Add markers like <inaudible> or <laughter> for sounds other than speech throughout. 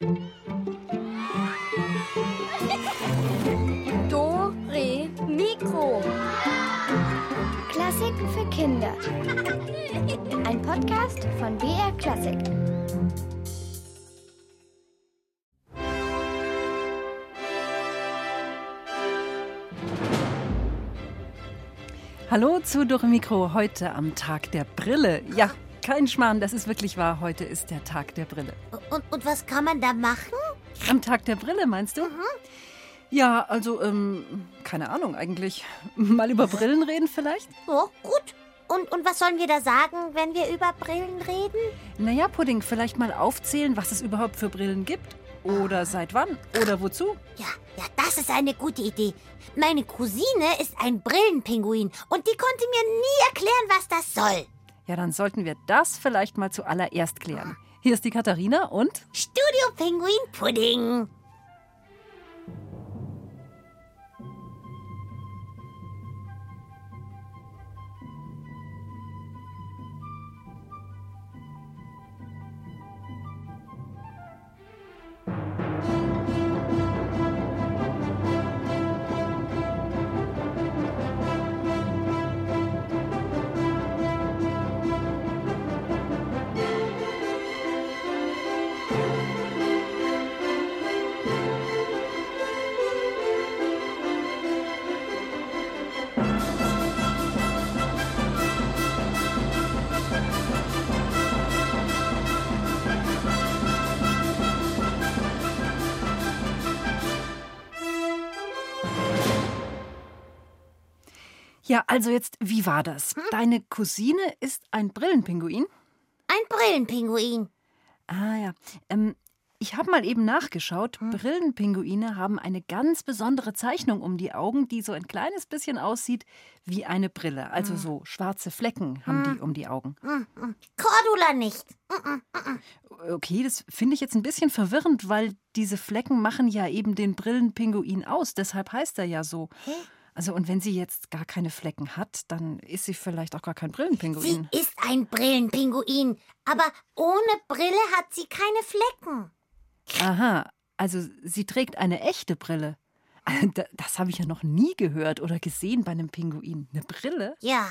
Do, Re, Mikro. Klassiken für Kinder. Ein Podcast von BR Klassik. Hallo zu Dore Mikro, heute am Tag der Brille. Ja, kein Schmarrn, das ist wirklich wahr. Heute ist der Tag der Brille. Und, und was kann man da machen? Am Tag der Brille, meinst du? Ja, also, ähm, keine Ahnung eigentlich. Mal über Brillen reden vielleicht? Oh, gut. Und, und was sollen wir da sagen, wenn wir über Brillen reden? Naja, Pudding, vielleicht mal aufzählen, was es überhaupt für Brillen gibt. Oder seit wann? Oder wozu? Ja, ja, das ist eine gute Idee. Meine Cousine ist ein Brillenpinguin und die konnte mir nie erklären, was das soll. Ja, dann sollten wir das vielleicht mal zuallererst klären. Hier ist die Katharina und Studio Pinguin Pudding. Ja, also jetzt, wie war das? Deine Cousine ist ein Brillenpinguin? Ein Brillenpinguin. Ah ja. Ähm, ich habe mal eben nachgeschaut. Brillenpinguine haben eine ganz besondere Zeichnung um die Augen, die so ein kleines bisschen aussieht wie eine Brille. Also so schwarze Flecken haben die um die Augen. Cordula nicht. Okay, das finde ich jetzt ein bisschen verwirrend, weil diese Flecken machen ja eben den Brillenpinguin aus. Deshalb heißt er ja so. Also und wenn sie jetzt gar keine Flecken hat, dann ist sie vielleicht auch gar kein Sie Brillenpinguin. ist ein Brillenpinguin, aber ohne Brille hat sie keine Flecken. Aha, also sie trägt eine echte Brille. Da- Das habe ich ja noch nie gehört oder gesehen bei einem Pinguin. Eine Brille? Ja,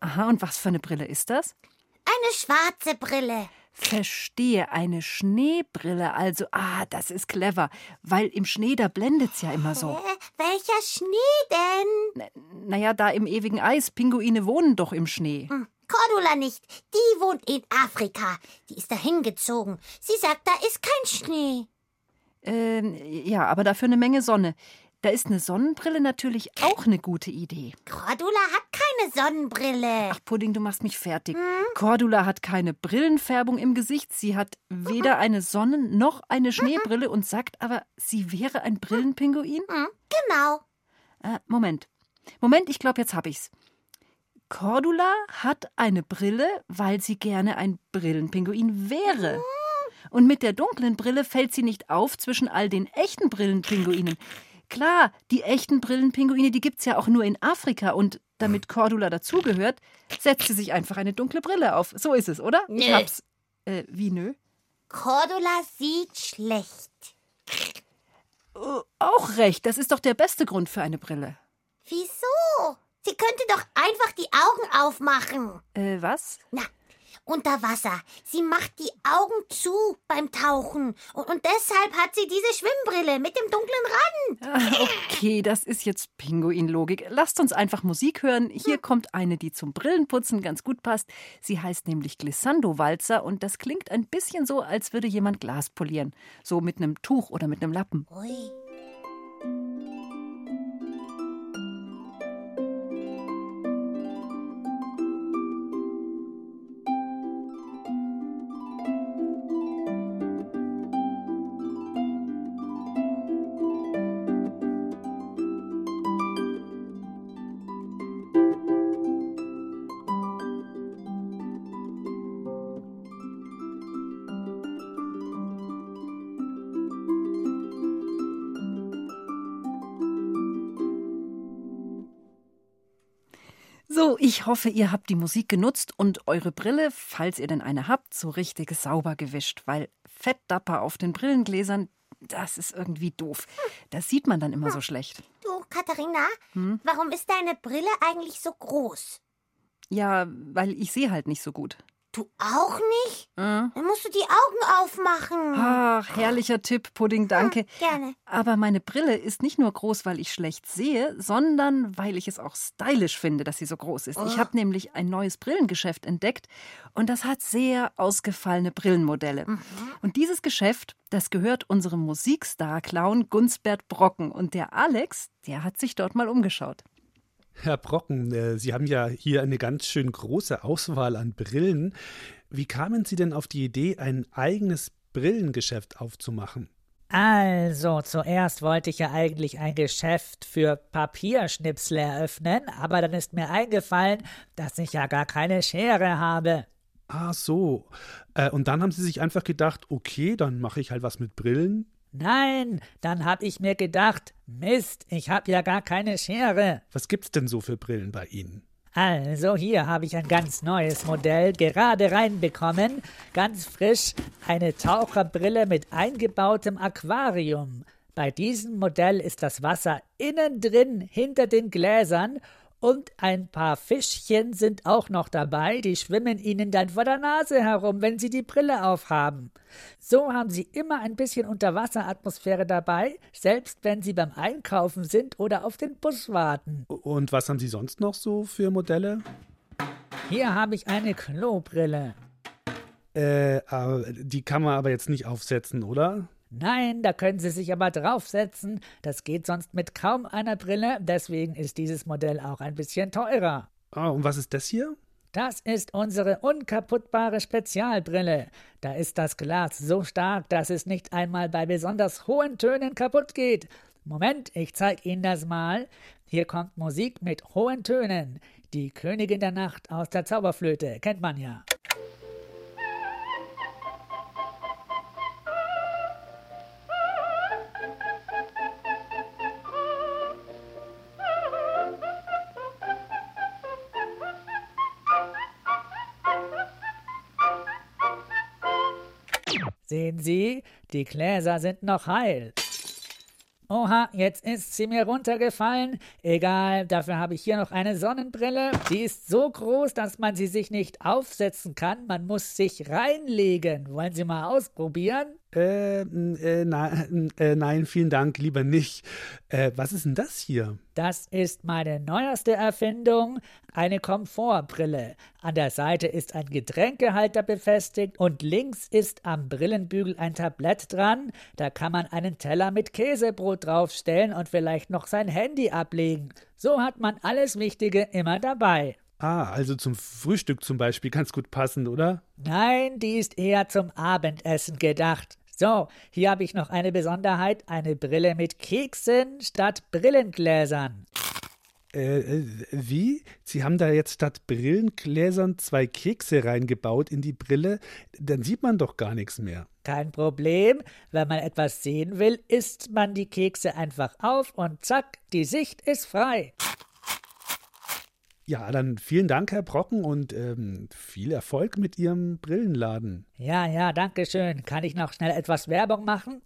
Aha, und was für eine Brille ist das? Eine schwarze Brille. Verstehe, eine Schneebrille. Also, ah, das ist clever, weil im Schnee, da blendet's ja immer so. Äh, welcher Schnee denn? Naja, da im ewigen Eis, Pinguine wohnen doch im Schnee. Hm, Cordula nicht. Die wohnt in Afrika. Die ist dahin gezogen. Sie sagt, da ist kein Schnee. Ähm, ja, aber dafür eine Menge Sonne. Da ist eine Sonnenbrille natürlich auch eine gute Idee. Cordula hat keine Sonnenbrille. Ach, Pudding, du machst mich fertig. Cordula hat keine Brillenfärbung im Gesicht. Sie hat weder eine Sonnen- noch eine Schneebrille und sagt aber, sie wäre ein Brillenpinguin? Hm, genau. Äh, Moment. Moment, ich glaube, jetzt hab ich's. Cordula hat eine Brille, weil sie gerne ein Brillenpinguin wäre. Und mit der dunklen Brille fällt sie nicht auf zwischen all den echten Brillenpinguinen. Klar, die echten Brillenpinguine, die gibt's ja auch nur in Afrika und damit Cordula dazugehört, setzt sie sich einfach eine dunkle Brille auf. So ist es, oder? Ich Nö. hab's. Äh, wie nö? Cordula sieht schlecht. Äh, auch recht, das ist doch der beste Grund für eine Brille. Wieso? Sie könnte doch einfach die Augen aufmachen. Äh, was? Na, unter Wasser. Sie macht die Augen zu beim Tauchen. Und, und deshalb hat sie diese Schwimmbrille mit dem dunklen Rand. Ah, Okay, das ist jetzt Pinguin-Logik. Lasst uns einfach Musik hören. Hier kommt eine, die zum Brillenputzen ganz gut passt. Sie heißt nämlich Glissando-Walzer und das klingt ein bisschen so, als würde jemand Glas polieren. So mit einem Tuch oder mit einem Lappen. Ui. So, ich hoffe, ihr habt die Musik genutzt und eure Brille, falls ihr denn eine habt, so richtig sauber gewischt, weil Fettdapper auf den Brillengläsern, das ist irgendwie doof. Das sieht man dann immer so schlecht. Du, Katharina, warum ist deine Brille eigentlich so groß? Ja, weil ich sehe halt nicht so gut. Du auch nicht? Äh? Dann musst du die Augen aufmachen. Ach, herrlicher Tipp, Pudding, danke. Gerne. Aber meine Brille ist nicht nur groß, weil ich schlecht sehe, sondern weil ich es auch stylisch finde, dass sie so groß ist. Ich habe nämlich ein neues Brillengeschäft entdeckt und das hat sehr ausgefallene Brillenmodelle. Und dieses Geschäft, das gehört unserem Musikstar-Clown Gunsbert Brocken. Und der Alex, der hat sich dort mal umgeschaut. Herr Brocken, äh, Sie haben ja hier eine ganz schön große Auswahl an Brillen. Wie kamen Sie denn auf die Idee, ein eigenes Brillengeschäft aufzumachen? Also, zuerst wollte ich ja eigentlich ein Geschäft für Papierschnipsel eröffnen, aber dann ist mir eingefallen, dass ich ja gar keine Schere habe. Ah, so. Äh, und dann haben Sie sich einfach gedacht, okay, dann mache ich halt was mit Brillen. Nein, dann hab ich mir gedacht, Mist, ich hab ja gar keine Schere. Was gibt's denn so für Brillen bei Ihnen? Also, hier habe ich ein ganz neues Modell gerade reinbekommen. Ganz frisch. Eine Taucherbrille mit eingebautem Aquarium. Bei diesem Modell ist das Wasser innen drin hinter den Gläsern und ein paar Fischchen sind auch noch dabei, die schwimmen Ihnen dann vor der Nase herum, wenn Sie die Brille aufhaben. So haben Sie immer ein bisschen Unterwasseratmosphäre dabei, selbst wenn Sie beim Einkaufen sind oder auf den Bus warten. Und was haben Sie sonst noch so für Modelle? Hier habe ich eine Klobrille. Äh, aber die kann man aber jetzt nicht aufsetzen, oder? Nein, da können Sie sich aber draufsetzen. Das geht sonst mit kaum einer Brille, deswegen ist dieses Modell auch ein bisschen teurer. Ah, und was ist das hier? Das ist unsere unkaputtbare Spezialbrille. Da ist das Glas so stark, dass es nicht einmal bei besonders hohen Tönen kaputt geht. Moment, ich zeig Ihnen das mal. Hier kommt Musik mit hohen Tönen. Die Königin der Nacht aus der Zauberflöte, kennt man ja. Sehen Sie, die Gläser sind noch heil. Oha, jetzt ist sie mir runtergefallen. Egal, dafür habe ich hier noch eine Sonnenbrille. Die ist so groß, dass man sie sich nicht aufsetzen kann. Man muss sich reinlegen. Wollen Sie mal ausprobieren? Äh, äh, nein, äh, nein, vielen Dank, lieber nicht. Äh, was ist denn das hier? Das ist meine neueste Erfindung, eine Komfortbrille. An der Seite ist ein Getränkehalter befestigt und links ist am Brillenbügel ein Tablett dran. Da kann man einen Teller mit Käsebrot draufstellen und vielleicht noch sein Handy ablegen. So hat man alles Wichtige immer dabei. Ah, also zum Frühstück zum Beispiel ganz gut passen, oder? Nein, die ist eher zum Abendessen gedacht. So, hier habe ich noch eine Besonderheit, eine Brille mit Keksen statt Brillengläsern. Äh, äh, wie? Sie haben da jetzt statt Brillengläsern zwei Kekse reingebaut in die Brille? Dann sieht man doch gar nichts mehr. Kein Problem, wenn man etwas sehen will, isst man die Kekse einfach auf und zack, die Sicht ist frei. Ja, dann vielen Dank, Herr Brocken, und ähm, viel Erfolg mit Ihrem Brillenladen. Ja, ja, danke schön. Kann ich noch schnell etwas Werbung machen?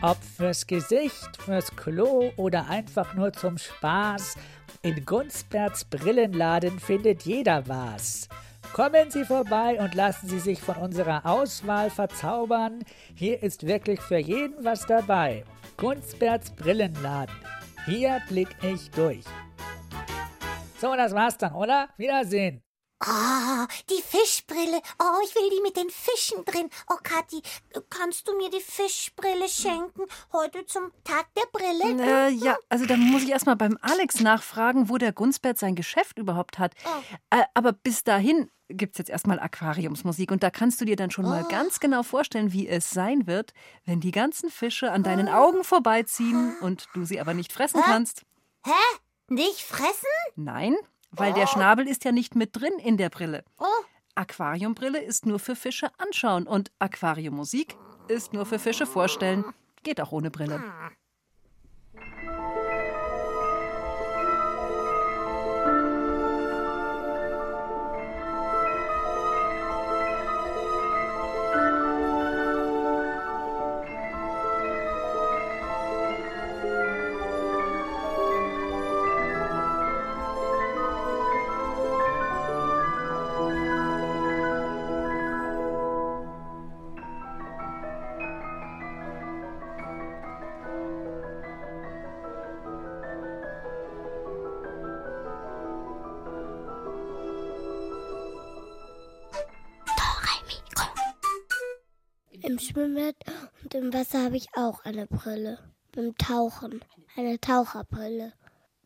Ob fürs Gesicht, fürs Klo oder einfach nur zum Spaß, in Gunsberts Brillenladen findet jeder was. Kommen Sie vorbei und lassen Sie sich von unserer Auswahl verzaubern. Hier ist wirklich für jeden was dabei. Gunsberts Brillenladen. Hier blick ich durch. So, das war's dann, oder? Wiedersehen. Oh, die Fischbrille. Oh, ich will die mit den Fischen drin. Oh, Kathi, kannst du mir die Fischbrille schenken? Heute zum Tag der Brille? Äh, ja, also da muss ich erstmal beim Alex nachfragen, wo der Gunsbert sein Geschäft überhaupt hat. Oh. Äh, aber bis dahin gibt es jetzt erstmal Aquariumsmusik und da kannst du dir dann schon mal ganz genau vorstellen, wie es sein wird, wenn die ganzen Fische an deinen Augen vorbeiziehen und du sie aber nicht fressen kannst. Hä? Nicht fressen? Nein, weil der Schnabel ist ja nicht mit drin in der Brille. Oh. Aquariumbrille ist nur für Fische anschauen und Aquariummusik ist nur für Fische vorstellen. Geht auch ohne Brille. Wasser habe ich auch eine Brille. Beim Tauchen. Eine Taucherbrille.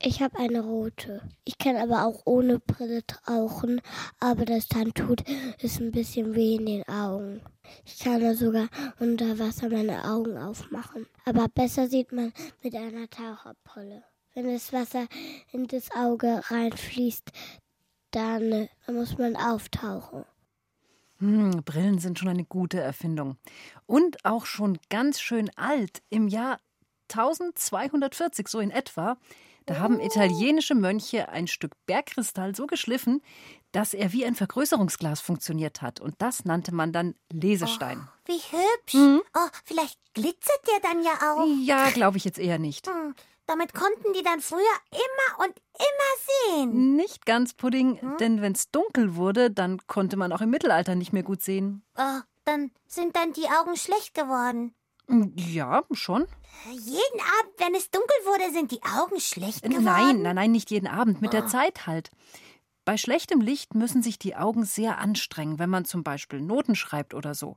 Ich habe eine rote. Ich kann aber auch ohne Brille tauchen, aber das dann tut es ein bisschen weh in den Augen. Ich kann sogar unter Wasser meine Augen aufmachen. Aber besser sieht man mit einer Taucherbrille. Wenn das Wasser in das Auge reinfließt, dann, äh, muss man auftauchen. Hm, Brillen sind schon eine gute Erfindung. Und auch schon ganz schön alt. Im Jahr 1240, so in etwa, da haben italienische Mönche ein Stück Bergkristall so geschliffen, dass er wie ein Vergrößerungsglas funktioniert hat. Und das nannte man dann Lesestein. Wie hübsch. Oh, vielleicht glitzert der dann ja auch. Ja, glaube ich jetzt eher nicht. Hm, damit konnten die dann früher immer und immer sehen. Nicht ganz Pudding, denn wenn es dunkel wurde, dann konnte man auch im Mittelalter nicht mehr gut sehen. Oh, dann sind dann die Augen schlecht geworden. Ja, schon. Jeden Abend, wenn es dunkel wurde, sind die Augen schlecht geworden. Nein, nein, nein, nicht jeden Abend, mit der Zeit halt. Bei schlechtem Licht müssen sich die Augen sehr anstrengen, wenn man zum Beispiel Noten schreibt oder so.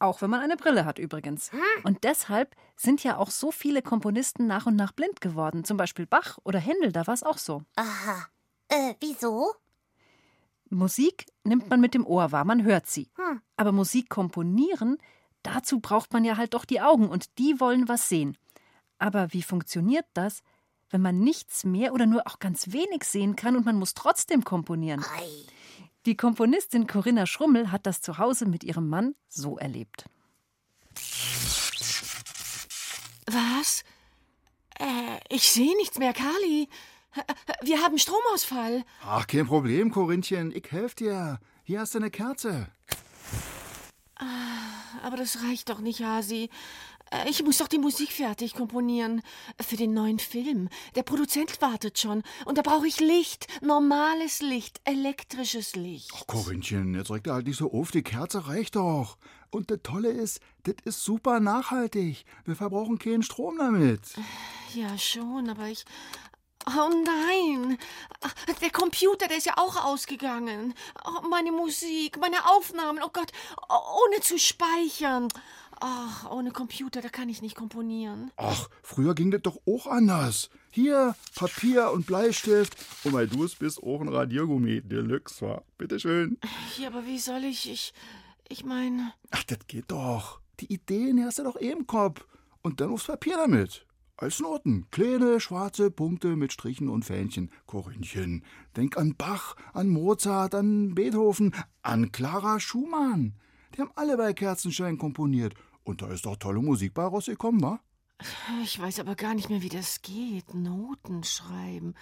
Auch wenn man eine Brille hat übrigens. Und deshalb sind ja auch so viele Komponisten nach und nach blind geworden. Zum Beispiel Bach oder Händel, da war es auch so. Aha. Äh, wieso? Musik nimmt man mit dem Ohr wahr, man hört sie. Hm. Aber Musik komponieren, dazu braucht man ja halt doch die Augen und die wollen was sehen. Aber wie funktioniert das, wenn man nichts mehr oder nur auch ganz wenig sehen kann und man muss trotzdem komponieren? Ei. Die Komponistin Corinna Schrummel hat das zu Hause mit ihrem Mann so erlebt. Was? Äh, ich sehe nichts mehr, Kali. Wir haben Stromausfall. Ach, kein Problem, Korinthchen. Ich helfe dir. Hier hast du eine Kerze. Aber das reicht doch nicht, Hasi. Äh, Ich muss doch die Musik fertig komponieren. Für den neuen Film. Der Produzent wartet schon. Und da brauche ich Licht. Normales Licht. Elektrisches Licht. Ach, Korinthchen, jetzt regt er halt nicht so auf. Die Kerze reicht doch. Und das Tolle ist, das ist super nachhaltig. Wir verbrauchen keinen Strom damit. Ja, schon, aber ich. Oh nein! Ach, Der Computer, der ist ja auch ausgegangen. Oh, meine Musik, meine Aufnahmen, oh Gott, oh, ohne zu speichern. Ach, ohne Computer, da kann ich nicht komponieren. Ach, früher ging das doch auch anders. Hier, Papier und Bleistift. Und weil du es bist, auch ein Radiergummi Deluxe, war. Bitteschön. Ja, aber wie soll ich. Ich. Ich meine. Ach, das geht doch. Die Ideen hast du doch eh im Kopf. Und dann aufs Papier damit. Als Noten. Kleine, schwarze Punkte mit Strichen und Fähnchen. Korinthchen. Denk an Bach, an Mozart, an Beethoven, an Clara Schumann. Die haben alle bei Kerzenschein komponiert. Und da ist doch tolle Musik bei rausgekommen, wa? Ich weiß aber gar nicht mehr, wie das geht. Noten schreiben.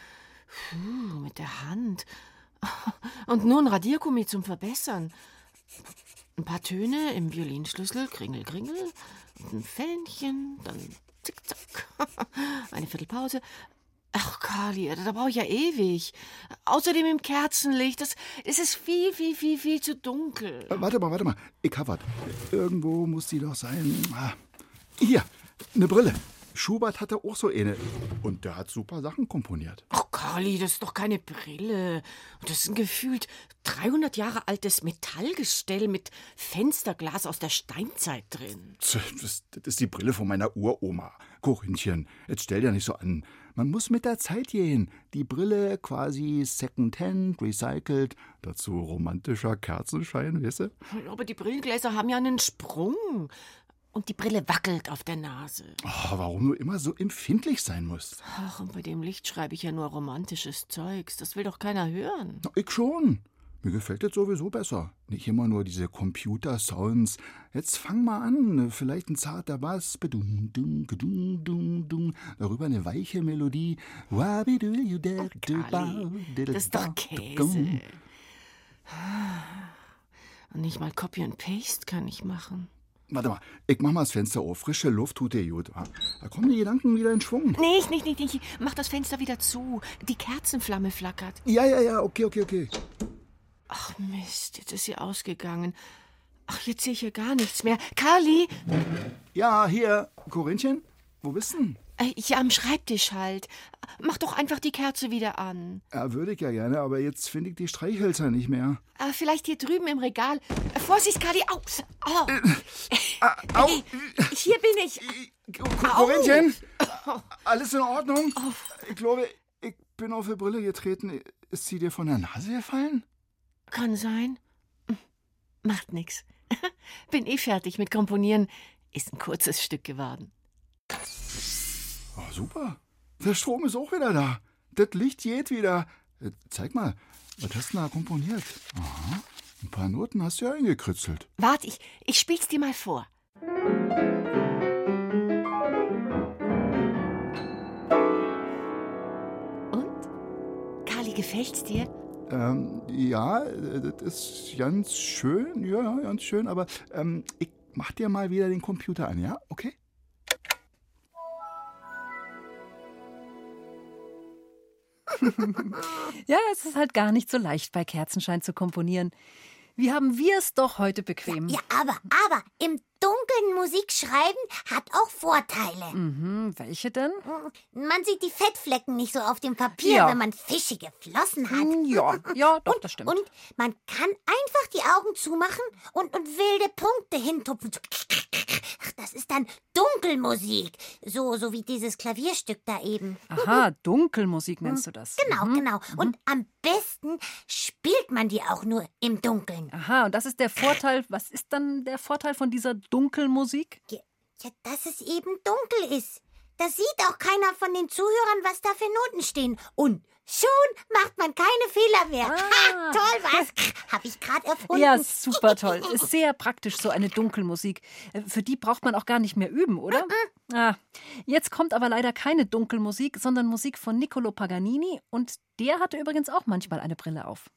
Puh, mit der Hand. <laughs> Und nur ein Radiergummi zum Verbessern. Ein paar Töne im Violinschlüssel, Kringel, Kringel. Ein Fähnchen, dann zick-zack. <laughs> Eine Viertelpause. Ach, Kali, da brauche ich ja ewig. Außerdem im Kerzenlicht, das, es ist viel, viel, viel, viel zu dunkel. Äh, warte mal, warte mal. Ich hab was. Irgendwo muss die doch sein. Ah. Hier, eine Brille. Schubert hatte auch so eine. Und der hat super Sachen komponiert. Ach, Kali, das ist doch keine Brille. Das ist ein gefühlt 300 Jahre altes Metallgestell mit Fensterglas aus der Steinzeit drin. Das, das ist die Brille von meiner Uroma. Korinthchen, jetzt stell dir nicht so an. Man muss mit der Zeit gehen. Die Brille quasi second-hand, recycelt. Dazu romantischer Kerzenschein, weißt du? Aber die Brillengläser haben ja einen Sprung. Und die Brille wackelt auf der Nase. Oh, warum du immer so empfindlich sein musst. Ach, und bei dem Licht schreibe ich ja nur romantisches Zeugs. Das will doch keiner hören. Na, Ich schon. Mir gefällt das sowieso besser. Nicht immer nur diese Computer-Sounds. Jetzt fang mal an. Vielleicht ein zarter Bass. Darüber eine weiche Melodie. Das ist doch Käse. Und nicht mal Copy and Paste kann ich machen. Warte mal, ich mach mal das Fenster auf. Frische Luft tut dir gut. Da kommen die Gedanken wieder in Schwung. Nicht, nicht, nicht, nicht. Mach das Fenster wieder zu. Die Kerzenflamme flackert. Ja, ja, ja, okay, okay, okay. Ach Mist, jetzt ist sie ausgegangen. Ach, jetzt sehe ich hier gar nichts mehr. Carly, Ja, hier, Korinthchen, wo bist du denn? äh, hier am Schreibtisch halt. Mach doch einfach die Kerze wieder an. Ja, würde ich ja gerne, aber jetzt finde ich die Streichhölzer nicht mehr. Äh, vielleicht hier drüben im Regal. Äh, Vorsicht, Carly. Au. Au. Ah, au. Hier bin ich. Corinchen, alles in Ordnung? Ich glaube, ich bin auf die Brille getreten. Ist sie dir von der Nase gefallen? Kann sein. Macht nix. <laughs> Bin eh fertig mit Komponieren. Ist ein kurzes Stück geworden. Oh, super. Der Strom ist auch wieder da. Das Licht geht wieder. Äh, Zeig mal, was hast du da komponiert? Aha, ein paar Noten hast du ja eingekritzelt. Warte, ich, ich spiel's dir mal vor. Und? Kali, gefällt's dir? Ähm, ja, äh, das ist ganz schön. Ja, ja, ganz schön. Aber ähm, ich mach dir mal wieder den Computer an, ja? Okay? <laughs> Ja, es ist halt gar nicht so leicht, bei Kerzenschein zu komponieren. Wie haben wir es doch heute bequem? Ja, aber, aber im Dunkeln Musik schreiben hat auch Vorteile. Mhm, welche denn? Man sieht die Fettflecken nicht so auf dem Papier, Ja. wenn man fischige Flossen hat. Hm, Ja, ja, doch, das stimmt. Und man kann einfach die Augen zumachen und, und wilde Punkte hintupfen. Ach, das ist dann Dunkelmusik. So, so wie dieses Klavierstück da eben. Aha, Dunkelmusik nennst du das. Genau, genau. Und am besten spielt man die auch nur im Dunkeln. Aha, und das ist der Vorteil. Was ist dann der Vorteil von dieser Dunkelmusik? Ja, ja, dass es eben dunkel ist. Da sieht auch keiner von den Zuhörern, was da für Noten stehen. Und schon macht man keine Fehler mehr. Ha, toll, was? Hab ich gerade erfunden. Ja, super toll. Ist sehr praktisch, so eine Dunkelmusik. Äh, Für die braucht man auch gar nicht mehr üben, oder? Ah, jetzt kommt aber leider keine Dunkelmusik, sondern Musik von Niccolo Paganini. Und der hatte übrigens auch manchmal eine Brille auf.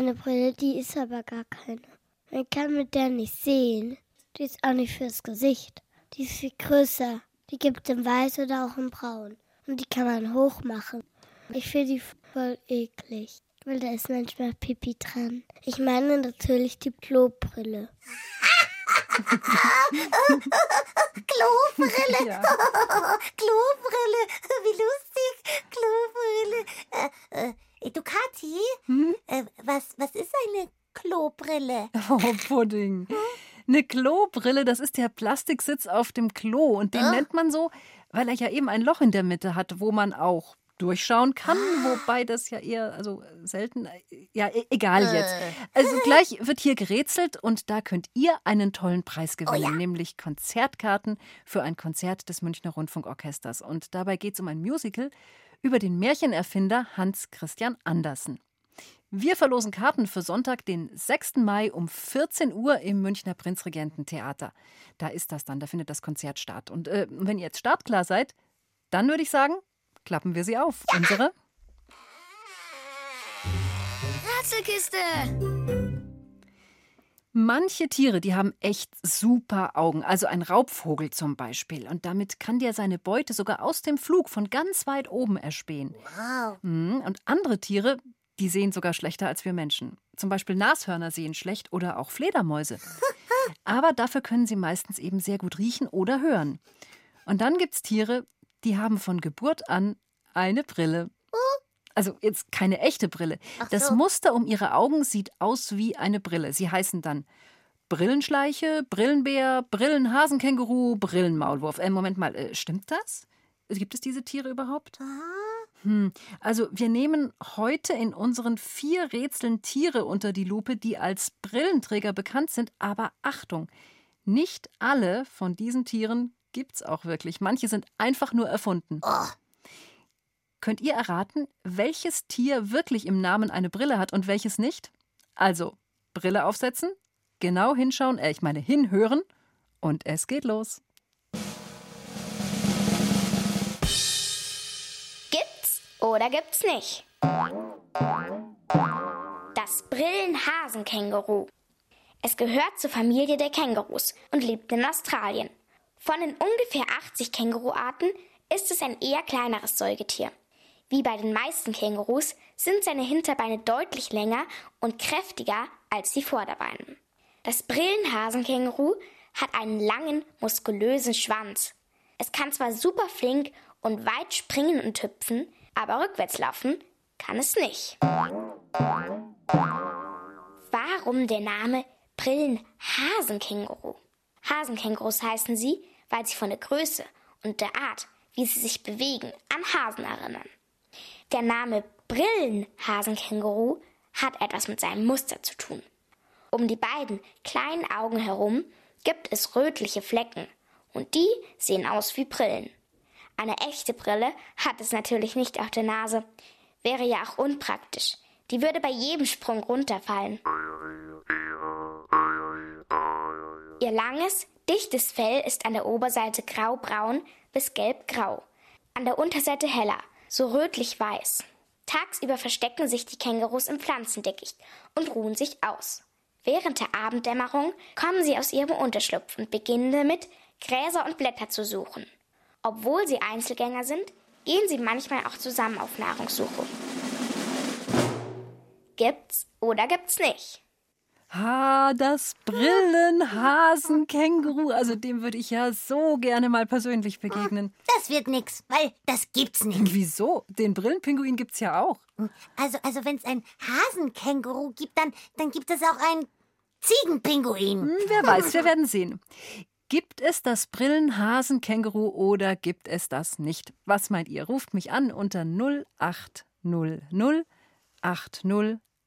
Eine Brille, die ist aber gar keine. Man kann mit der nicht sehen. Die ist auch nicht fürs Gesicht. Die ist viel größer. Die gibt es in weiß oder auch in braun. Und die kann man hochmachen. Ich finde die voll eklig. Weil da ist manchmal Pipi dran. Ich meine natürlich die Klobrille. <laughs> Klobrille. Ja. <laughs> Klobrille. Wie lustig. Klobrille. Äh, äh, du, Kathi, Hm? äh, was, was ist eine Klobrille? <laughs> Oh, Pudding. Eine Klobrille, das ist der Plastiksitz auf dem Klo. Und den nennt man so, weil er ja eben ein Loch in der Mitte hat, wo man auch durchschauen kann, wobei das ja eher, also selten, ja, e- egal jetzt. Also <laughs> gleich wird hier gerätselt und da könnt ihr einen tollen Preis gewinnen, nämlich Konzertkarten für ein Konzert des Münchner Rundfunkorchesters. Und dabei geht es um ein Musical über den Märchenerfinder Hans Christian Andersen. Wir verlosen Karten für Sonntag, den 6. Mai um 14 Uhr im Münchner Prinzregententheater. Da ist das dann, da findet das Konzert statt. Und äh, wenn ihr jetzt startklar seid, dann würde ich sagen, klappen wir sie auf. Unsere Rätselkiste. Manche Tiere, die haben echt super Augen, also ein Raubvogel zum Beispiel. Und damit kann der seine Beute sogar aus dem Flug von ganz weit oben erspähen. Wow. Mhm, Und andere Tiere, die sehen sogar schlechter als wir Menschen. Zum Beispiel Nashörner sehen schlecht oder auch Fledermäuse. <laughs> Aber dafür können sie meistens eben sehr gut riechen oder hören. Und dann gibt es Tiere, die haben von Geburt an eine Brille. Also jetzt keine echte Brille. Das so. Muster um ihre Augen sieht aus wie eine Brille. Sie heißen dann Brillenschleiche, Brillenbär, Brillenhasenkänguru, Brillenmaulwurf. Äh, Moment mal, äh, stimmt das? Gibt es diese Tiere überhaupt? Hm. Also wir nehmen heute in unseren vier Rätseln Tiere unter die Lupe, die als Brillenträger bekannt sind. Aber Achtung, nicht alle von diesen Tieren gibt's auch wirklich. Manche sind einfach nur erfunden. Könnt ihr erraten, welches Tier wirklich im Namen eine Brille hat und welches nicht? Also, Brille aufsetzen, genau hinschauen, äh, ich meine hinhören und es geht los. Gibt's oder gibt's nicht? Das Brillenhasenkänguru. Es gehört zur Familie der Kängurus und lebt in Australien. Von den ungefähr 80 Känguruarten ist es ein eher kleineres Säugetier. Wie bei den meisten Kängurus sind seine Hinterbeine deutlich länger und kräftiger als die Vorderbeine. Das Brillenhasenkänguru hat einen langen, muskulösen Schwanz. Es kann zwar super flink und weit springen und hüpfen, aber rückwärts laufen kann es nicht. Warum der Name Brillenhasenkänguru? Hasenkängurus heißen sie, weil sie von der Größe und der Art, wie sie sich bewegen, an Hasen erinnern. Der Name Brillenhasenkänguru hat etwas mit seinem Muster zu tun. Um die beiden kleinen Augen herum gibt es rötliche Flecken und die sehen aus wie Brillen. Eine echte Brille hat es natürlich nicht auf der Nase. Wäre ja auch unpraktisch. Die würde bei jedem Sprung runterfallen. Ihr langes, dichtes Fell ist an der Oberseite graubraun bis gelbgrau, an der Unterseite heller, so rötlich-weiß. Tagsüber verstecken sich die Kängurus im Pflanzendickicht und ruhen sich aus. Während der Abenddämmerung kommen sie aus ihrem Unterschlupf und beginnen damit, Gräser und Blätter zu suchen. Obwohl sie Einzelgänger sind, gehen sie manchmal auch zusammen auf Nahrungssuche. Gibt's oder gibt's nicht? Ha, das Brillenhasenkänguru. Also dem würde ich ja so gerne mal persönlich begegnen. Das wird nix, weil das gibt's nicht. Wieso? Den Brillenpinguin gibt's ja auch. Also, also wenn es ein Hasenkänguru gibt, dann, dann gibt es auch einen Ziegenpinguin. Hm, wer weiß, wir werden sehen. Gibt es das Brillenhasenkänguru oder gibt es das nicht? Was meint ihr? Ruft mich an unter 0800 80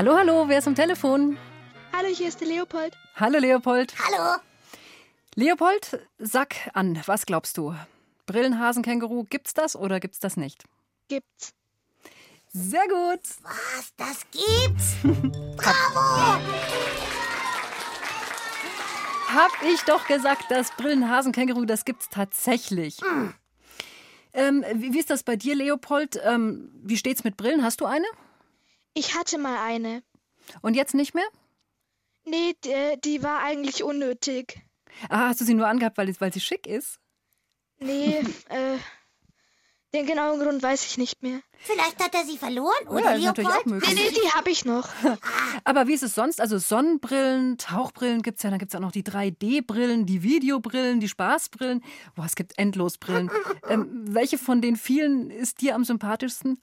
Hallo, hallo, wer ist am Telefon? Hallo, hier ist der Leopold. Hallo, Leopold. Hallo? Leopold, sag an, was glaubst du? Brillenhasenkänguru, gibt's das oder gibt's das nicht? Gibt's. Sehr gut. Was, das gibt's? <laughs> Bravo! Hab ich doch gesagt, das Brillenhasenkänguru, das gibt's tatsächlich. Ähm, wie, wie ist das bei dir, Leopold? Ähm, wie steht's mit Brillen? Hast du eine? Ich hatte mal eine. Und jetzt nicht mehr? Nee, die, die war eigentlich unnötig. Ah, hast du sie nur angehabt, weil, weil sie schick ist? Nee, <laughs> äh, den genauen Grund weiß ich nicht mehr. Vielleicht hat er sie verloren, Ja, oder ist natürlich auch Leopold? Nee, nee, die habe ich noch. <laughs> Aber wie ist es sonst? Also Sonnenbrillen, Tauchbrillen gibt's ja, dann gibt's auch noch die 3D-Brillen, die Videobrillen, die Spaßbrillen. Boah, es gibt endlos Brillen. <laughs> ähm, welche von den vielen ist dir am sympathischsten?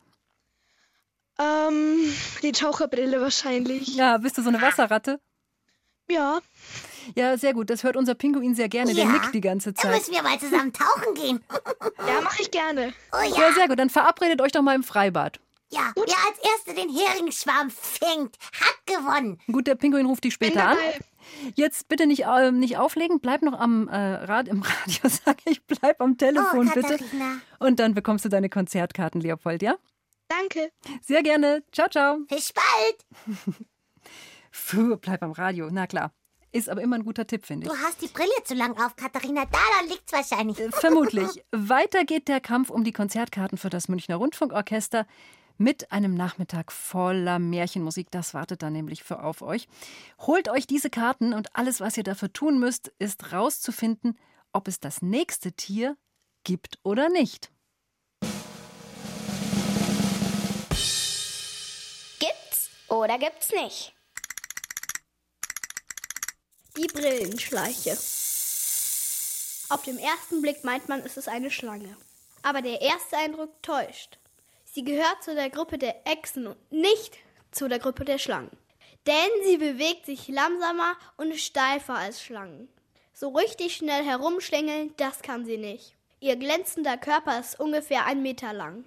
Ähm, die Taucherbrille wahrscheinlich. Ja, bist du so eine Wasserratte? Ja, Ja, sehr gut. Das hört unser Pinguin sehr gerne. Der Ja. nickt die ganze Da Zeit. müssen wir mal zusammen tauchen gehen. Ja, mache ich gerne. Oh ja. Ja, sehr gut. Dann verabredet euch doch mal im Freibad. Ja, wer als Erster den Heringsschwarm fängt, hat gewonnen. Gut, der Pinguin ruft dich später an. Jetzt bitte nicht, ähm, nicht auflegen. Bleib noch am äh, Rad im Radio, <laughs> sag ich. Bleib am Telefon, oh, bitte. Und dann bekommst du deine Konzertkarten, Leopold, ja? Danke. Sehr gerne. Ciao, ciao. Bis bald. <laughs> Puh, bleib am Radio. Na klar. Ist aber immer ein guter Tipp, finde ich. Du hast die Brille zu lang auf, Katharina. Daran liegt's wahrscheinlich. Äh, Vermutlich. <laughs> Weiter geht der Kampf um die Konzertkarten für das Münchner Rundfunkorchester mit einem Nachmittag voller Märchenmusik. Das wartet dann nämlich für auf euch. Holt euch diese Karten und alles, was ihr dafür tun müsst, ist rauszufinden, ob es das nächste Tier gibt oder nicht. Oder gibt's nicht? Die Brillenschleiche. Auf den ersten Blick meint man, es ist eine Schlange. Aber der erste Eindruck täuscht. Sie gehört zu der Gruppe der Echsen und nicht zu der Gruppe der Schlangen. Denn sie bewegt sich langsamer und steifer als Schlangen. So richtig schnell herumschlängeln, das kann sie nicht. Ihr glänzender Körper ist ungefähr ein Meter lang.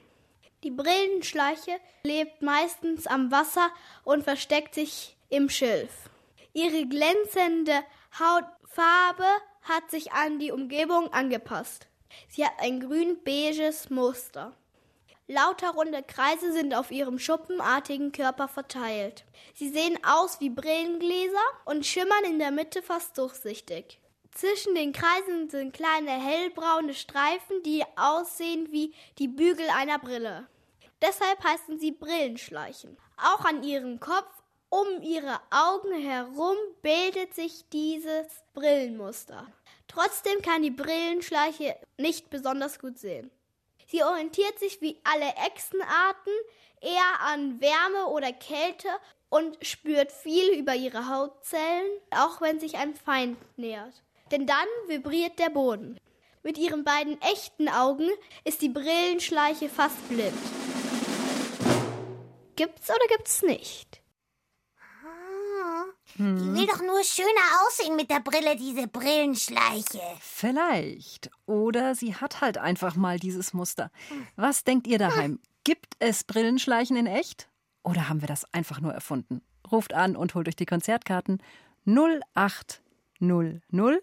Die Brillenschleiche lebt meistens am Wasser und versteckt sich im Schilf. Ihre glänzende Hautfarbe hat sich an die Umgebung angepasst. Sie hat ein grün-beiges Muster. Lauter runde Kreise sind auf ihrem schuppenartigen Körper verteilt. Sie sehen aus wie Brillengläser und schimmern in der Mitte fast durchsichtig. Zwischen den Kreisen sind kleine hellbraune Streifen, die aussehen wie die Bügel einer Brille. Deshalb heißen sie Brillenschleichen. Auch an ihrem Kopf um ihre Augen herum bildet sich dieses Brillenmuster. Trotzdem kann die Brillenschleiche nicht besonders gut sehen. Sie orientiert sich wie alle Echsenarten eher an Wärme oder Kälte und spürt viel über ihre Hautzellen, auch wenn sich ein Feind nähert. Denn dann vibriert der Boden. Mit ihren beiden echten Augen ist die Brillenschleiche fast blind. Gibt's oder gibt's nicht? Die will doch nur schöner aussehen mit der Brille, diese Brillenschleiche. Vielleicht. Oder sie hat halt einfach mal dieses Muster. Was denkt ihr daheim? Gibt es Brillenschleichen in echt? Oder haben wir das einfach nur erfunden? Ruft an und holt euch die Konzertkarten 0800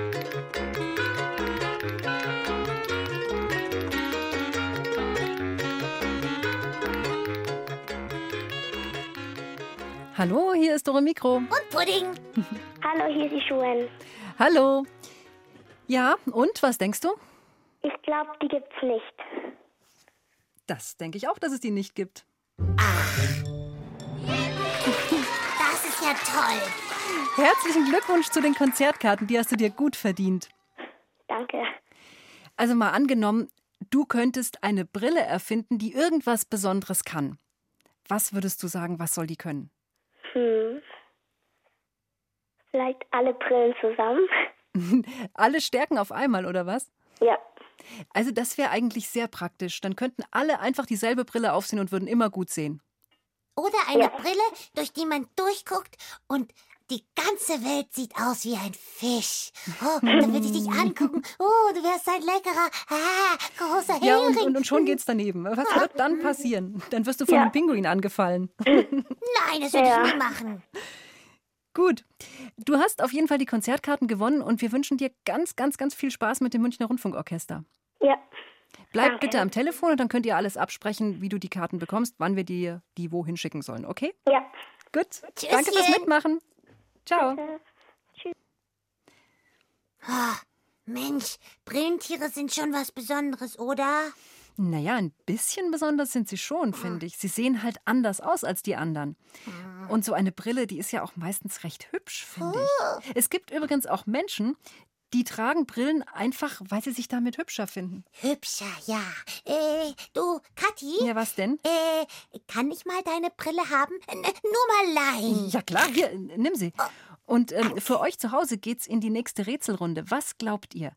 Hallo, hier ist Dore Mikro. Und Pudding. <laughs> Hallo, hier ist die Schuhen. Hallo. Ja, und was denkst du? Ich glaube, die gibt's nicht. Das denke ich auch, dass es die nicht gibt. <laughs> Das ist ja toll. Herzlichen Glückwunsch zu den Konzertkarten, die hast du dir gut verdient. Danke. Also mal angenommen, du könntest eine Brille erfinden, die irgendwas Besonderes kann. Was würdest du sagen, was soll die können? Hm. Vielleicht alle Brillen zusammen? <laughs> Alle Stärken auf einmal, oder was? Ja. Also das wäre eigentlich sehr praktisch. Dann könnten alle einfach dieselbe Brille aufsehen und würden immer gut sehen. Oder eine Ja. Brille, durch die man durchguckt und die ganze Welt sieht aus wie ein Fisch. Oh, <laughs> dann würde ich dich angucken. Oh, du wärst ein leckerer, ah, großer Ja, und, Hering. und, und schon <laughs> geht's daneben. Was wird dann <laughs> passieren? Dann wirst du von Ja. einem Pinguin angefallen. Nein, das würde Ja. ich nie machen. Gut. Du hast auf jeden Fall die Konzertkarten gewonnen und wir wünschen dir ganz, ganz, ganz viel Spaß mit dem Münchner Rundfunkorchester. Ja. Bleib Danke. bitte am Telefon und dann könnt ihr alles absprechen, wie du die Karten bekommst, wann wir dir die wohin schicken sollen, okay? Ja. Gut. Danke fürs Tschüsschen. Mitmachen. Ciao. Ah, Mensch, Brillentiere sind schon was Besonderes, oder? Naja, ein bisschen besonders sind sie schon, finde ich. Sie sehen halt anders aus als die anderen. Und so eine Brille, die ist ja auch meistens recht hübsch, finde ich. Es gibt übrigens auch Menschen, Die tragen Brillen einfach, weil sie sich damit hübscher finden. Hübscher, ja. Äh, du, Kathi? Ja, was denn? Äh, kann ich mal deine Brille haben? N nur mal leihen. Ja, klar, hier, nimm sie. Und ähm, für euch zu Hause geht's in die nächste Rätselrunde. Was glaubt ihr?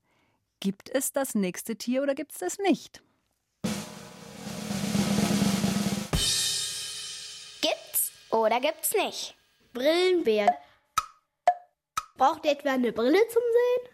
Gibt es das nächste Tier oder gibt es das nicht? Gibt's oder gibt's nicht? Brillenbär. Braucht er etwa eine Brille zum Sehen?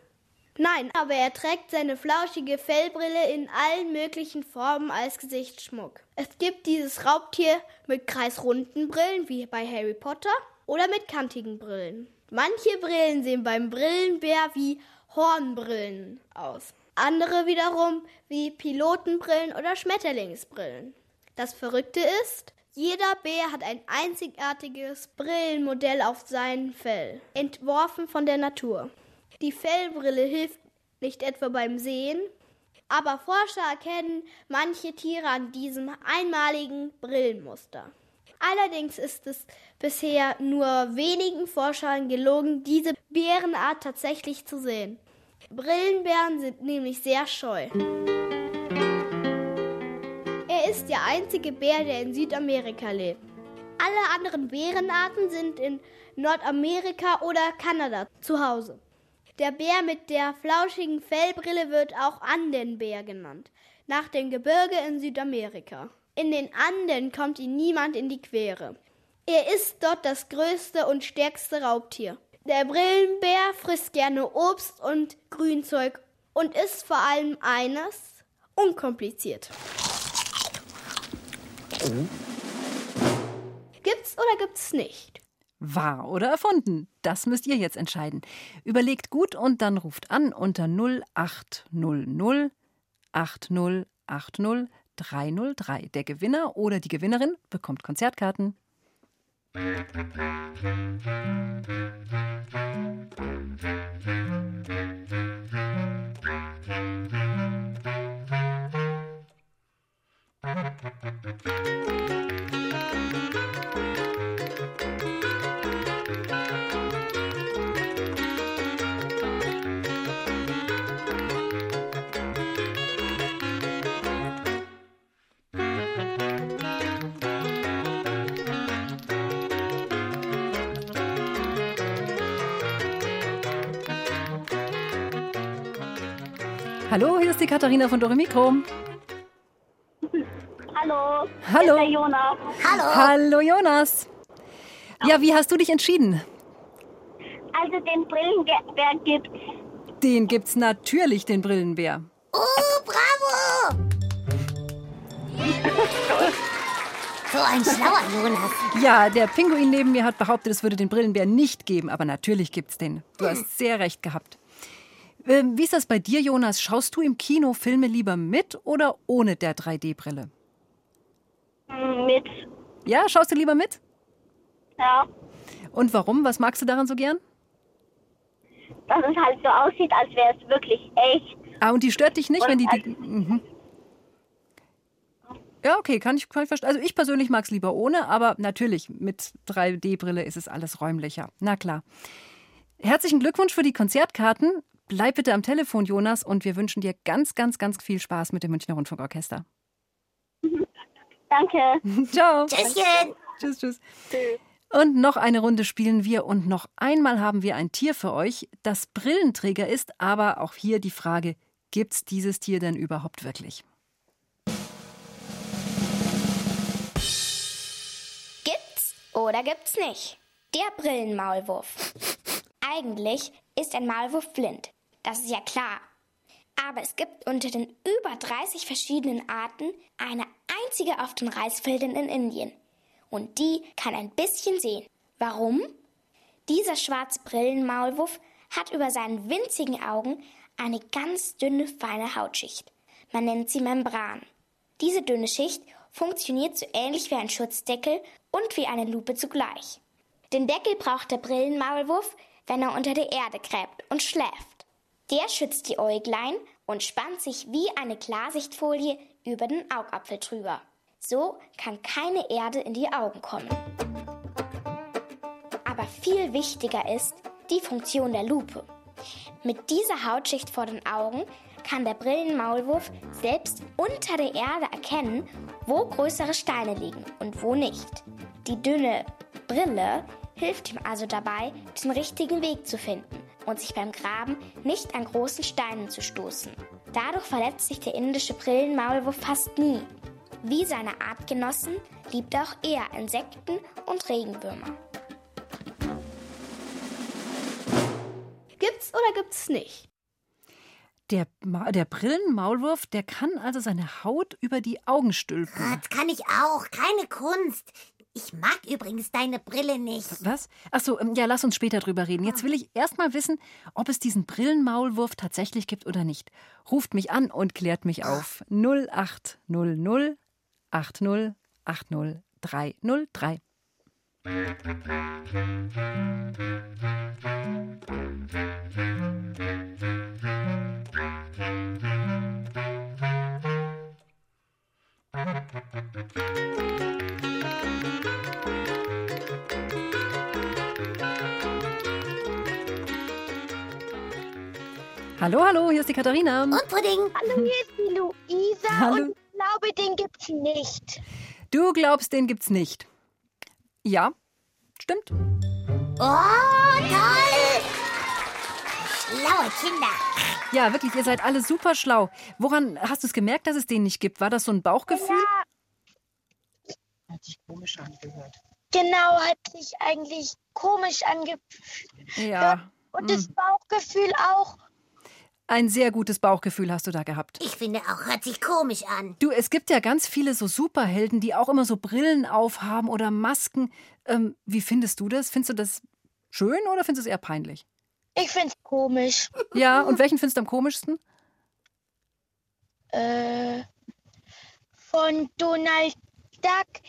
Nein, aber er trägt seine flauschige Fellbrille in allen möglichen Formen als Gesichtsschmuck. Es gibt dieses Raubtier mit kreisrunden Brillen wie bei Harry Potter oder mit kantigen Brillen. Manche Brillen sehen beim Brillenbär wie Hornbrillen aus. Andere wiederum wie Pilotenbrillen oder Schmetterlingsbrillen. Das Verrückte ist, jeder Bär hat ein einzigartiges Brillenmodell auf seinem Fell, entworfen von der Natur. Die Fellbrille hilft nicht etwa beim Sehen, aber Forscher erkennen manche Tiere an diesem einmaligen Brillenmuster. Allerdings ist es bisher nur wenigen Forschern gelungen, diese Bärenart tatsächlich zu sehen. Brillenbären sind nämlich sehr scheu. Er ist der einzige Bär, der in Südamerika lebt. Alle anderen Bärenarten sind in Nordamerika oder Kanada zu Hause. Der Bär mit der flauschigen Fellbrille wird auch Andenbär genannt, nach dem Gebirge in Südamerika. In den Anden kommt ihm niemand in die Quere. Er ist dort das größte und stärkste Raubtier. Der Brillenbär frisst gerne Obst und Grünzeug und ist vor allem eines unkompliziert. Gibt's oder gibt's nicht? Wahr oder erfunden? Das müsst ihr jetzt entscheiden. Überlegt gut und dann ruft an unter 0800 8080 303. Der Gewinner oder die Gewinnerin bekommt Konzertkarten. Hallo, hier ist die Katharina von Dore Mikro. Hallo. Hallo. Hier ist der Jonas. Hallo. Hallo Jonas. Ja, wie hast du dich entschieden? Also den Brillenbär gibt's. Den gibt's natürlich, den Brillenbär. Oh, bravo! so ein schlauer Jonas. Ja, der Pinguin neben mir hat behauptet, es würde den Brillenbär nicht geben, aber natürlich gibt's den. Du hast sehr recht gehabt. Ähm, wie ist das bei dir, Jonas? Schaust du im Kino Filme lieber mit oder ohne der 3D-Brille? Mit. Ja, schaust du lieber mit? Ja. Und warum? Was magst du daran so gern? Dass es halt so aussieht, als wäre es wirklich echt. Ah, und die stört dich nicht, Und wenn die. die mhm. Ja, okay, kann ich, kann ich verstehen. Also ich persönlich mag es lieber ohne, aber natürlich mit 3D-Brille ist es alles räumlicher. Na klar. Herzlichen Glückwunsch für die Konzertkarten. Bleib bitte am Telefon, Jonas, und wir wünschen dir ganz, ganz, ganz viel Spaß mit dem Münchner Rundfunkorchester. Danke. <laughs> <laughs> Ciao. Tschüsschen. Tschüss, tschüss. Und noch eine Runde spielen wir und noch einmal haben wir ein Tier für euch, das Brillenträger ist, aber auch hier die Frage, gibt's dieses Tier denn überhaupt wirklich? Gibt's oder gibt's nicht? Der Brillenmaulwurf. <laughs> Eigentlich ist ein Maulwurf blind. Das ist ja klar. Aber es gibt unter den über 30 verschiedenen Arten eine einzige auf den Reisfeldern in Indien. Und die kann ein bisschen sehen. Warum? Dieser schwarze Brillenmaulwurf hat über seinen winzigen Augen eine ganz dünne, feine Hautschicht. Man nennt sie Membran. Diese dünne Schicht funktioniert so ähnlich wie ein Schutzdeckel und wie eine Lupe zugleich. Den Deckel braucht der Brillenmaulwurf, wenn er unter der Erde gräbt und schläft. Der schützt die Äuglein und spannt sich wie eine Klarsichtfolie über den Augapfel drüber. So kann keine Erde in die Augen kommen. Aber viel wichtiger ist die Funktion der Lupe. Mit dieser Hautschicht vor den Augen kann der Brillenmaulwurf selbst unter der Erde erkennen, wo größere Steine liegen und wo nicht. Die dünne Brille hilft ihm also dabei, den richtigen Weg zu finden und sich beim Graben nicht an großen Steinen zu stoßen. Dadurch verletzt sich der indische Brillenmaulwurf fast nie. Wie seine Artgenossen liebt er auch eher Insekten und Regenwürmer. Gibt's oder gibt's nicht? Der, Ma der Brillenmaulwurf, der kann also seine Haut über die Augen stülpen. Das kann ich auch. Keine Kunst. Ich mag übrigens deine Brille nicht. Was? Achso, ja, lass uns später drüber reden. Jetzt will ich erst mal wissen, ob es diesen Brillenmaulwurf tatsächlich gibt oder nicht. Ruft mich an und klärt mich auf. 0800 80 80 303. Hallo, hallo, hier ist die Katharina. Und Pudding. Hallo, hier ist die Luisa Hallo. und ich glaube, den gibt's nicht. Du glaubst, den gibt's nicht. Ja, stimmt. Oh, toll! Schlaue Kinder. Ja, wirklich, ihr seid alle super schlau. Woran hast du es gemerkt, dass es den nicht gibt? War das so ein Bauchgefühl? Hat sich komisch angehört. Genau, hat sich eigentlich komisch angefühlt. Ja. Und das hm. Bauchgefühl auch. Ein sehr gutes Bauchgefühl hast du da gehabt. Ich finde auch, hört sich komisch an. Du, es gibt ja ganz viele so Superhelden, die auch immer so Brillen aufhaben oder Masken. Ähm, wie findest du das? Findest du das schön oder findest du es eher peinlich? Ich find's komisch. Ja, und welchen findest du am komischsten? Äh, von Donald Duck,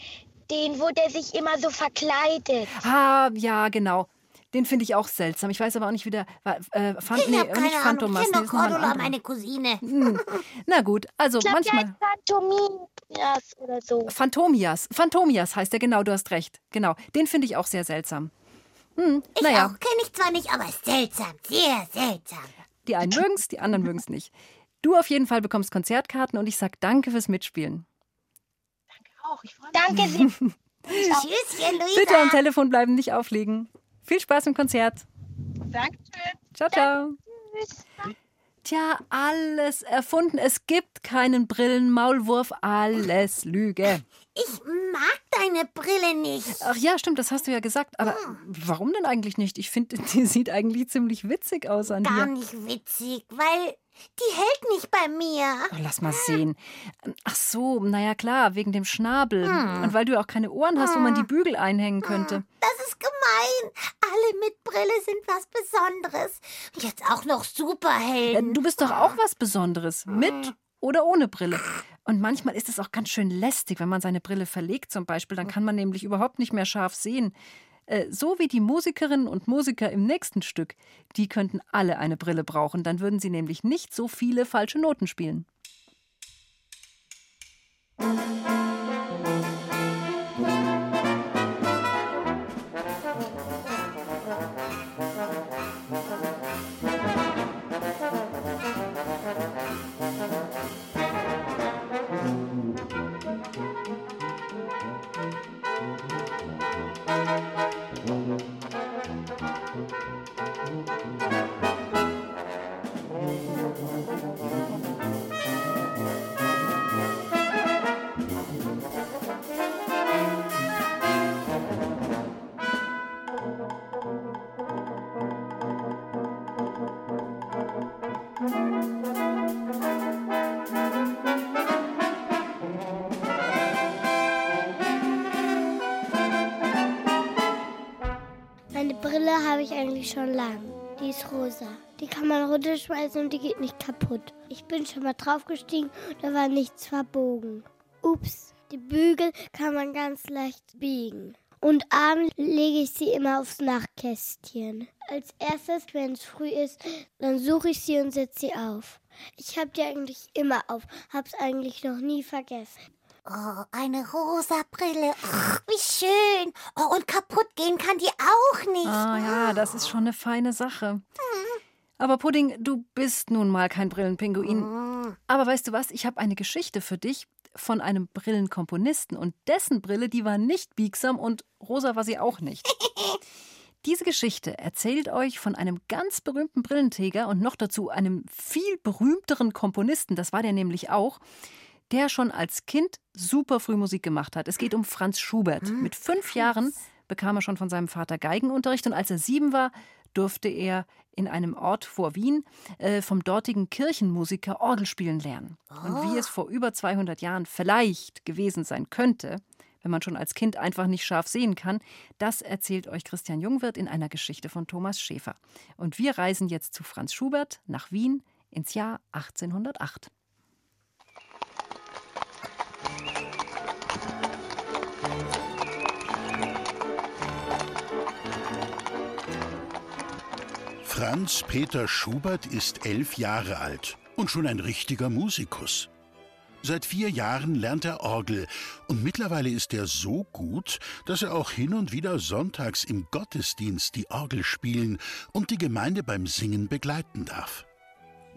den, wo der sich immer so verkleidet. Ah, ja, genau. Den finde ich auch seltsam. Ich weiß aber auch nicht, wie der. Äh, Ich nee, nicht. Ich Phantomas. noch ein Cordula, meine Cousine. Hm. Na gut, also Ich glaube, der manchmal. heißt Phantomias oder so. Phantomias. Phantomias heißt er, genau, du hast recht. Genau. Den finde ich auch sehr seltsam. Hm, Ich naja, auch. Kenne ich zwar nicht, aber seltsam. Sehr seltsam. die einen mögen es, die anderen mögen es nicht. Du auf jeden Fall bekommst Konzertkarten und ich sag danke fürs Mitspielen. Auch, ich freue mich. Danke sehr. <laughs> Tschüsschen, Luisa. Bitte am Telefon bleiben, nicht auflegen. Viel Spaß im Konzert. Dankeschön. Ciao, ciao. Tja, alles erfunden. Es gibt keinen Brillenmaulwurf. Alles Lüge. Ich mag deine Brille nicht. Ach ja, stimmt, das hast du ja gesagt. Aber warum denn eigentlich nicht? Ich finde, <laughs> die sieht eigentlich ziemlich witzig aus an Gar dir. nicht witzig, weil die hält nicht bei mir. Oh, lass mal sehen. Ach so, naja klar, wegen dem Schnabel. Und weil du auch keine Ohren hast, wo man die Bügel einhängen könnte. Das ist gemein. Alle mit Brille sind was Besonderes. Und jetzt auch noch Ja, Superhelden. Du bist doch auch was Besonderes. Mit oder ohne Brille. Und manchmal ist es auch ganz schön lästig, wenn man seine Brille verlegt zum Beispiel. Dann kann man nämlich überhaupt nicht mehr scharf sehen. Äh, So wie die Musikerinnen und Musiker im nächsten Stück. Die könnten alle eine Brille brauchen. Dann würden sie nämlich nicht so viele falsche Noten spielen. Meine schon lang. Die ist rosa. Die kann man runterschmeißen und die geht nicht kaputt. Ich bin schon mal draufgestiegen, da war nichts verbogen. Ups, die Bügel kann man ganz leicht biegen. Und abends lege ich sie immer aufs Nachtkästchen. Als erstes, wenn es früh ist, dann suche ich sie und setze sie auf. Ich habe die eigentlich immer auf, hab's eigentlich noch nie vergessen. Oh, eine rosa Brille. Ach, wie schön. Oh, und kaputt gehen kann die auch nicht. Ah ja, das ist schon eine feine Sache. Aber Pudding, du bist nun mal kein Brillenpinguin. Aber weißt du was? Ich habe eine Geschichte für dich von einem Brillenkomponisten und dessen Brille, die war nicht biegsam und rosa war sie auch nicht. <laughs> Diese Geschichte erzählt euch von einem ganz berühmten Brillenträger und noch dazu einem viel berühmteren Komponisten, das war der nämlich auch, der schon als Kind super früh Musik gemacht hat. Es geht um Franz Schubert. Mit fünf Jahren bekam er schon von seinem Vater Geigenunterricht und als er sieben war, durfte er in einem Ort vor Wien äh, vom dortigen Kirchenmusiker Orgel spielen lernen. Und wie es vor über 200 Jahren vielleicht gewesen sein könnte, wenn man schon als Kind einfach nicht scharf sehen kann, das erzählt euch Christian Jungwirth in einer Geschichte von Thomas Schäfer. Und wir reisen jetzt zu Franz Schubert nach Wien ins Jahr 1808. Franz Peter Schubert ist elf Jahre alt und schon ein richtiger Musikus. Seit vier Jahren lernt er Orgel und mittlerweile ist er so gut, dass er auch hin und wieder sonntags im Gottesdienst die Orgel spielen und die Gemeinde beim Singen begleiten darf.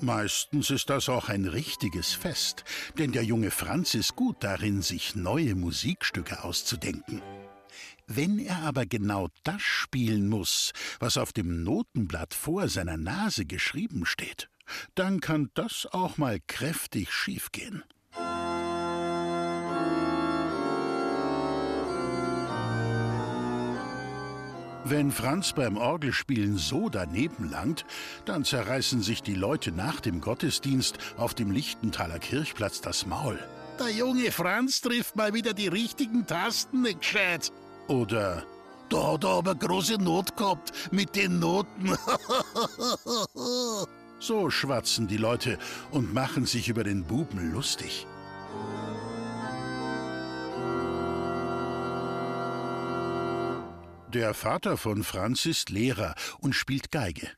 Meistens ist das auch ein richtiges Fest, denn der junge Franz ist gut darin, sich neue Musikstücke auszudenken. Wenn er aber genau das spielen muss, was auf dem Notenblatt vor seiner Nase geschrieben steht, dann kann das auch mal kräftig schiefgehen. Wenn Franz beim Orgelspielen so daneben langt, dann zerreißen sich die Leute nach dem Gottesdienst auf dem Lichtenthaler Kirchplatz das Maul. Der junge Franz trifft mal wieder die richtigen Tasten nicht gescheit. Oder da hat er aber große Not gehabt mit den Noten. <laughs> so schwatzen die Leute und machen sich über den Buben lustig. Der Vater von Franz ist Lehrer und spielt Geige.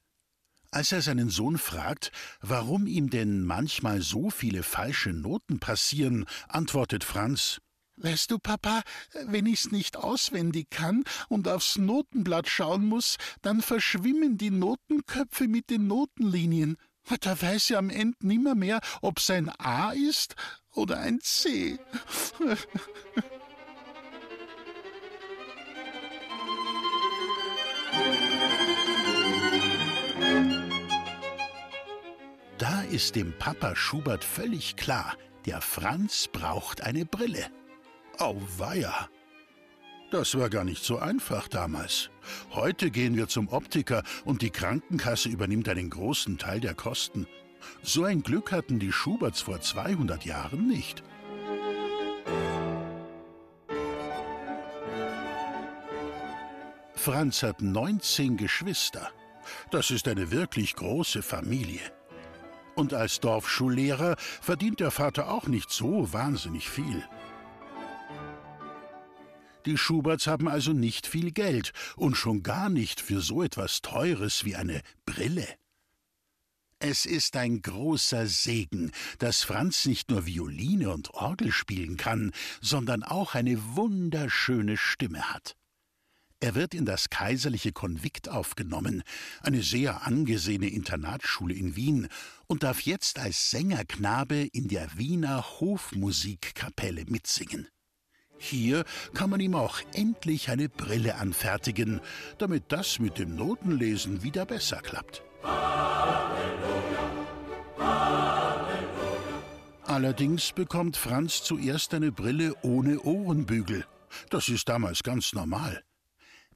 Als er seinen Sohn fragt, warum ihm denn manchmal so viele falsche Noten passieren, antwortet Franz Weißt du, Papa, wenn ich's nicht auswendig kann und aufs Notenblatt schauen muss, dann verschwimmen die Notenköpfe mit den Notenlinien. Da weiß ich am Ende nimmer mehr, ob's ein A ist oder ein C. <laughs> ist dem Papa Schubert völlig klar, der Franz braucht eine Brille. Auweia! Das war gar nicht so einfach damals. Heute gehen wir zum Optiker und die Krankenkasse übernimmt einen großen Teil der Kosten. So ein Glück hatten die Schuberts vor 200 Jahren nicht. Franz hat 19 Geschwister. Das ist eine wirklich große Familie. Und als Dorfschullehrer verdient der Vater auch nicht so wahnsinnig viel. Die Schuberts haben also nicht viel Geld und schon gar nicht für so etwas Teures wie eine Brille. Es ist ein großer Segen, dass Franz nicht nur Violine und Orgel spielen kann, sondern auch eine wunderschöne Stimme hat. Er wird in das kaiserliche Konvikt aufgenommen, eine sehr angesehene Internatsschule in Wien, und darf jetzt als Sängerknabe in der Wiener Hofmusikkapelle mitsingen. Hier kann man ihm auch endlich eine Brille anfertigen, damit das mit dem Notenlesen wieder besser klappt. Allerdings bekommt Franz zuerst eine Brille ohne Ohrenbügel. Das ist damals ganz normal.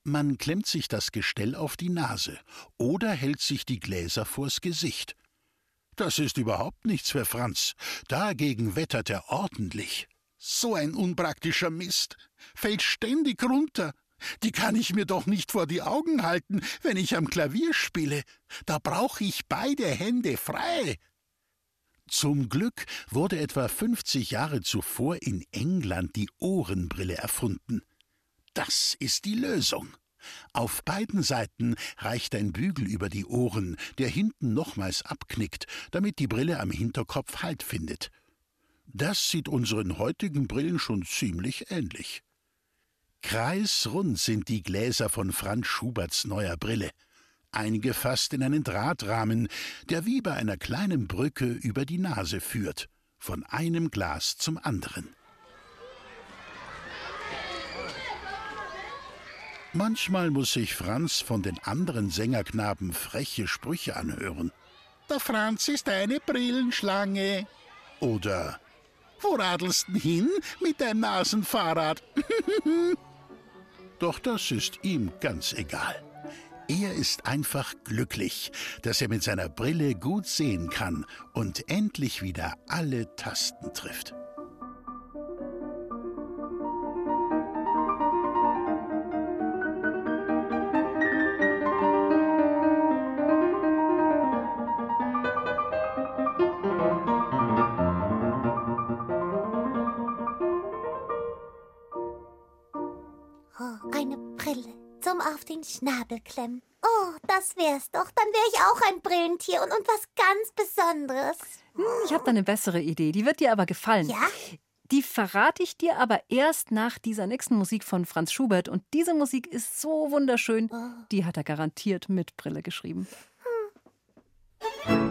Man klemmt sich das Gestell auf die Nase oder hält sich die Gläser vors Gesicht. Das ist überhaupt nichts für Franz. Dagegen wettert er ordentlich. So ein unpraktischer Mist. Fällt ständig runter. Die kann ich mir doch nicht vor die Augen halten, wenn ich am Klavier spiele. Da brauche ich beide Hände frei. Zum Glück wurde etwa 50 Jahre zuvor in England die Ohrenbrille erfunden. Das ist die Lösung. Auf beiden Seiten reicht ein Bügel über die Ohren, der hinten nochmals abknickt, damit die Brille am Hinterkopf Halt findet. Das sieht unseren heutigen Brillen schon ziemlich ähnlich. Kreisrund sind die Gläser von Franz Schuberts neuer Brille. einige fast in einen Drahtrahmen, der wie bei einer kleinen Brücke über die Nase führt, von einem Glas zum anderen. Manchmal muss sich Franz von den anderen Sängerknaben freche Sprüche anhören. Der Franz ist eine Brillenschlange. Oder Wo radelst denn hin mit deinem Nasenfahrrad? <laughs> Doch das ist ihm ganz egal. Er ist einfach glücklich, dass er mit seiner Brille gut sehen kann und endlich wieder alle Tasten trifft. auf den Schnabel klemmen. Oh, das wär's doch. Dann wäre ich auch ein Brillentier und, und was ganz Besonderes. Hm, ich habe da eine bessere Idee. Die wird dir aber gefallen. Ja? Die verrate ich dir aber erst nach dieser nächsten Musik von Franz Schubert. Und diese Musik ist so wunderschön. Oh. Die hat er garantiert mit Brille geschrieben. Hm.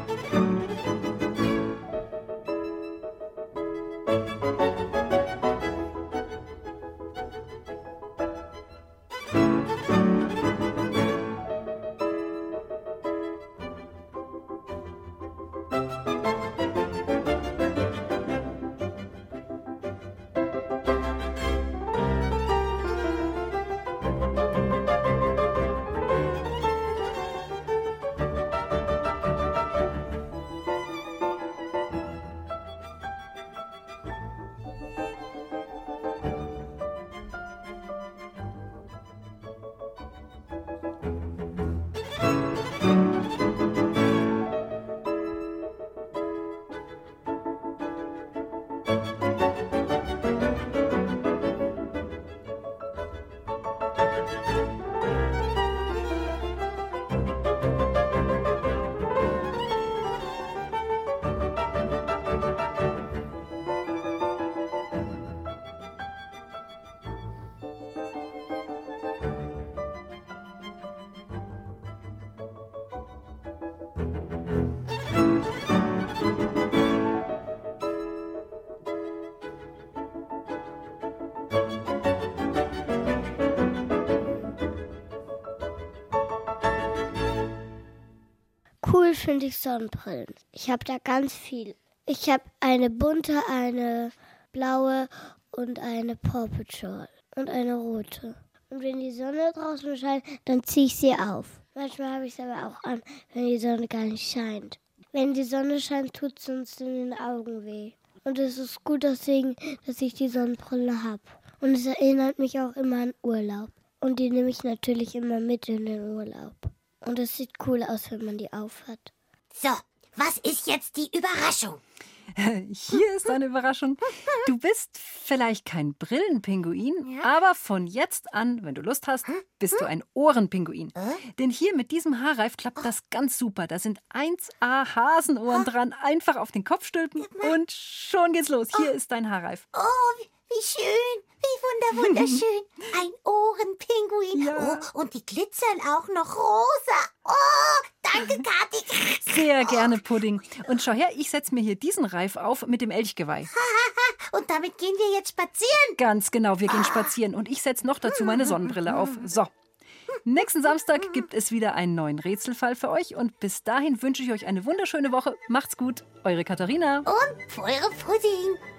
150 Sonnenbrillen. Ich habe da ganz viel. Ich habe eine bunte, eine blaue und eine Paw Patrol und eine rote. Und wenn die Sonne draußen scheint, dann ziehe ich sie auf. Manchmal habe ich es aber auch an, wenn die Sonne gar nicht scheint. Wenn die Sonne scheint, tut es uns in den Augen weh. Und es ist gut deswegen, dass ich die Sonnenbrille habe. Und es erinnert mich auch immer an Urlaub. Und die nehme ich natürlich immer mit in den Urlaub. Und es sieht cool aus, wenn man die aufhat. So, was ist jetzt die Überraschung? <laughs> Hier ist eine Überraschung. Du bist vielleicht kein Brillenpinguin, aber von jetzt an, wenn du Lust hast, bist du ein Ohrenpinguin. Denn hier mit diesem Haarreif klappt das ganz super. Da sind 1A Hasenohren dran. Einfach auf den Kopf stülpen und schon geht's los. Hier ist dein Haarreif. Oh, wie, wie schön, wie wunder, wunderschön. <laughs> Ein Ohrenpinguin. Ja. Oh, und die glitzern auch noch rosa. Oh, danke, Kathi. <laughs> Sehr gerne, Pudding. Und schau her, ich setze mir hier diesen Reif auf mit dem Elchgeweih. <laughs> Und damit gehen wir jetzt spazieren. Ganz genau, wir gehen spazieren. Und ich setze noch dazu meine Sonnenbrille auf. So. Nächsten Samstag gibt es wieder einen neuen Rätselfall für euch. Und bis dahin wünsche ich euch eine wunderschöne Woche. Macht's gut. Eure Katharina. Und eure Pudding.